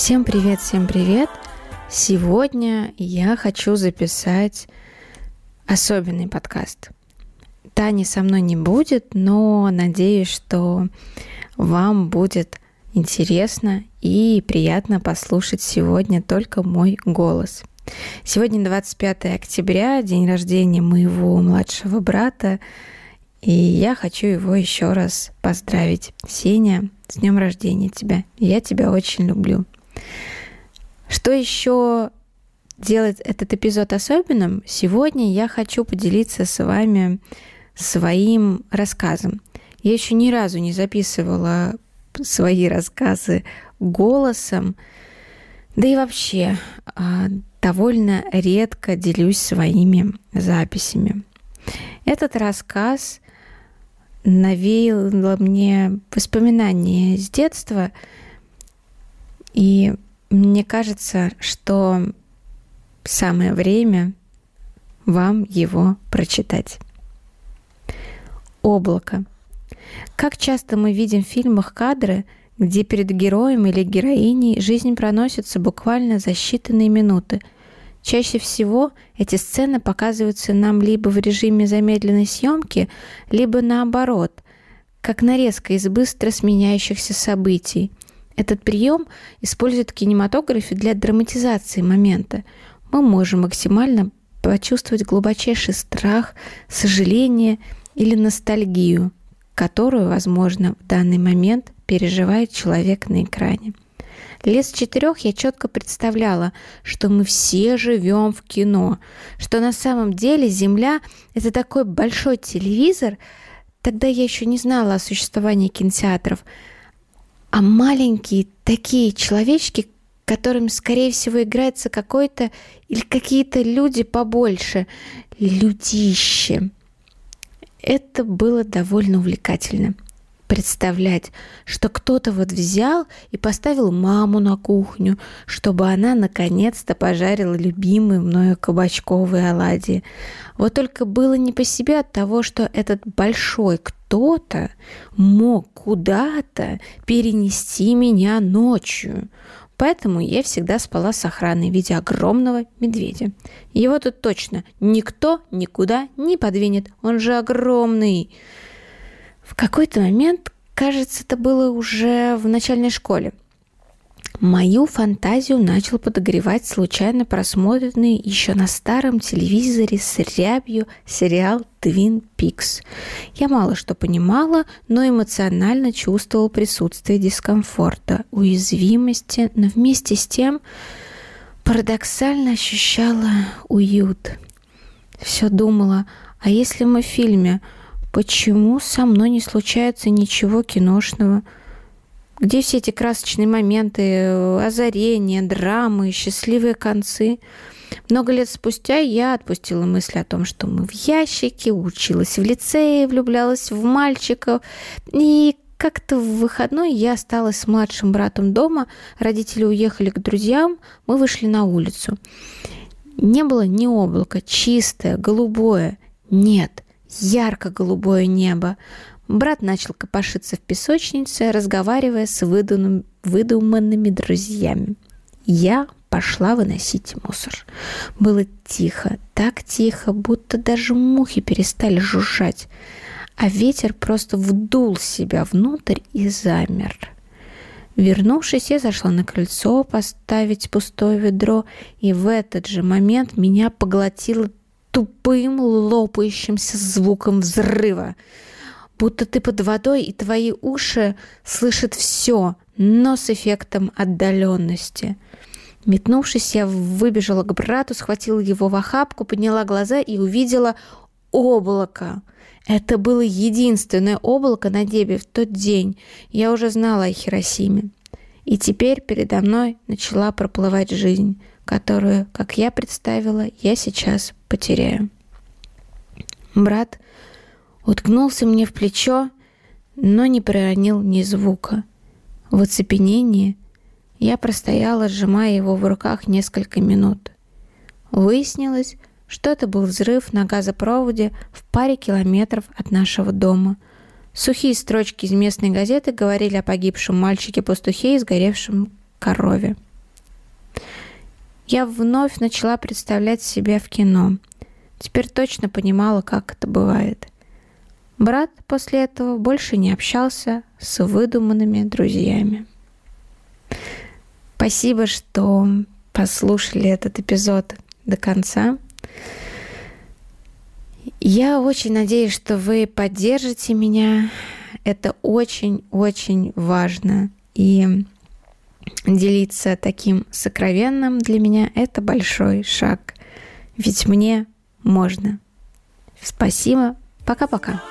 Всем привет, всем привет! Сегодня я хочу записать особенный подкаст. Тани со мной не будет, но надеюсь, что вам будет интересно и приятно послушать сегодня только мой голос. Сегодня 25 октября, день рождения моего младшего брата, и я хочу его еще раз поздравить. Сеня, с днем рождения тебя. Я тебя очень люблю. Что еще делает этот эпизод особенным? Сегодня я хочу поделиться с вами своим рассказом. Я еще ни разу не записывала свои рассказы голосом, да и вообще а, довольно редко делюсь своими записями. Этот рассказ навеял мне воспоминания с детства – и мне кажется, что самое время вам его прочитать. Облако. Как часто мы видим в фильмах кадры, где перед героем или героиней жизнь проносится буквально за считанные минуты. Чаще всего эти сцены показываются нам либо в режиме замедленной съемки, либо наоборот, как нарезка из быстро сменяющихся событий – этот прием используют в кинематографе для драматизации момента. Мы можем максимально почувствовать глубочайший страх, сожаление или ностальгию, которую, возможно, в данный момент переживает человек на экране. Лет с четырех я четко представляла, что мы все живем в кино, что на самом деле Земля – это такой большой телевизор. Тогда я еще не знала о существовании кинотеатров – а маленькие такие человечки, которым, скорее всего, играется какой-то или какие-то люди побольше, людище. Это было довольно увлекательно представлять, что кто-то вот взял и поставил маму на кухню, чтобы она наконец-то пожарила любимые мною кабачковые оладьи. Вот только было не по себе от того, что этот большой кто-то мог куда-то перенести меня ночью. Поэтому я всегда спала с охраной в виде огромного медведя. Его тут точно никто никуда не подвинет, он же огромный. В какой-то момент, кажется, это было уже в начальной школе, Мою фантазию начал подогревать случайно просмотренный еще на старом телевизоре с рябью сериал «Твин Пикс». Я мало что понимала, но эмоционально чувствовал присутствие дискомфорта, уязвимости, но вместе с тем парадоксально ощущала уют. Все думала, а если мы в фильме – Почему со мной не случается ничего киношного? Где все эти красочные моменты, озарения, драмы, счастливые концы? Много лет спустя я отпустила мысли о том, что мы в ящике, училась в лицее, влюблялась в мальчиков. И как-то в выходной я осталась с младшим братом дома, родители уехали к друзьям, мы вышли на улицу. Не было ни облака, чистое, голубое. Нет – ярко-голубое небо. Брат начал копошиться в песочнице, разговаривая с выдуманными, выдуманными друзьями. Я пошла выносить мусор. Было тихо, так тихо, будто даже мухи перестали жужжать, а ветер просто вдул себя внутрь и замер. Вернувшись, я зашла на крыльцо поставить пустое ведро, и в этот же момент меня поглотило тупым лопающимся звуком взрыва. Будто ты под водой, и твои уши слышат все, но с эффектом отдаленности. Метнувшись, я выбежала к брату, схватила его в охапку, подняла глаза и увидела облако. Это было единственное облако на небе в тот день. Я уже знала о Хиросиме. И теперь передо мной начала проплывать жизнь которую, как я представила, я сейчас потеряю. Брат уткнулся мне в плечо, но не проронил ни звука. В оцепенении я простояла, сжимая его в руках несколько минут. Выяснилось, что это был взрыв на газопроводе в паре километров от нашего дома. Сухие строчки из местной газеты говорили о погибшем мальчике-пастухе и сгоревшем корове. Я вновь начала представлять себя в кино. Теперь точно понимала, как это бывает. Брат после этого больше не общался с выдуманными друзьями. Спасибо, что послушали этот эпизод до конца. Я очень надеюсь, что вы поддержите меня. Это очень-очень важно. И делиться таким сокровенным для меня — это большой шаг. Ведь мне можно. Спасибо. Пока-пока.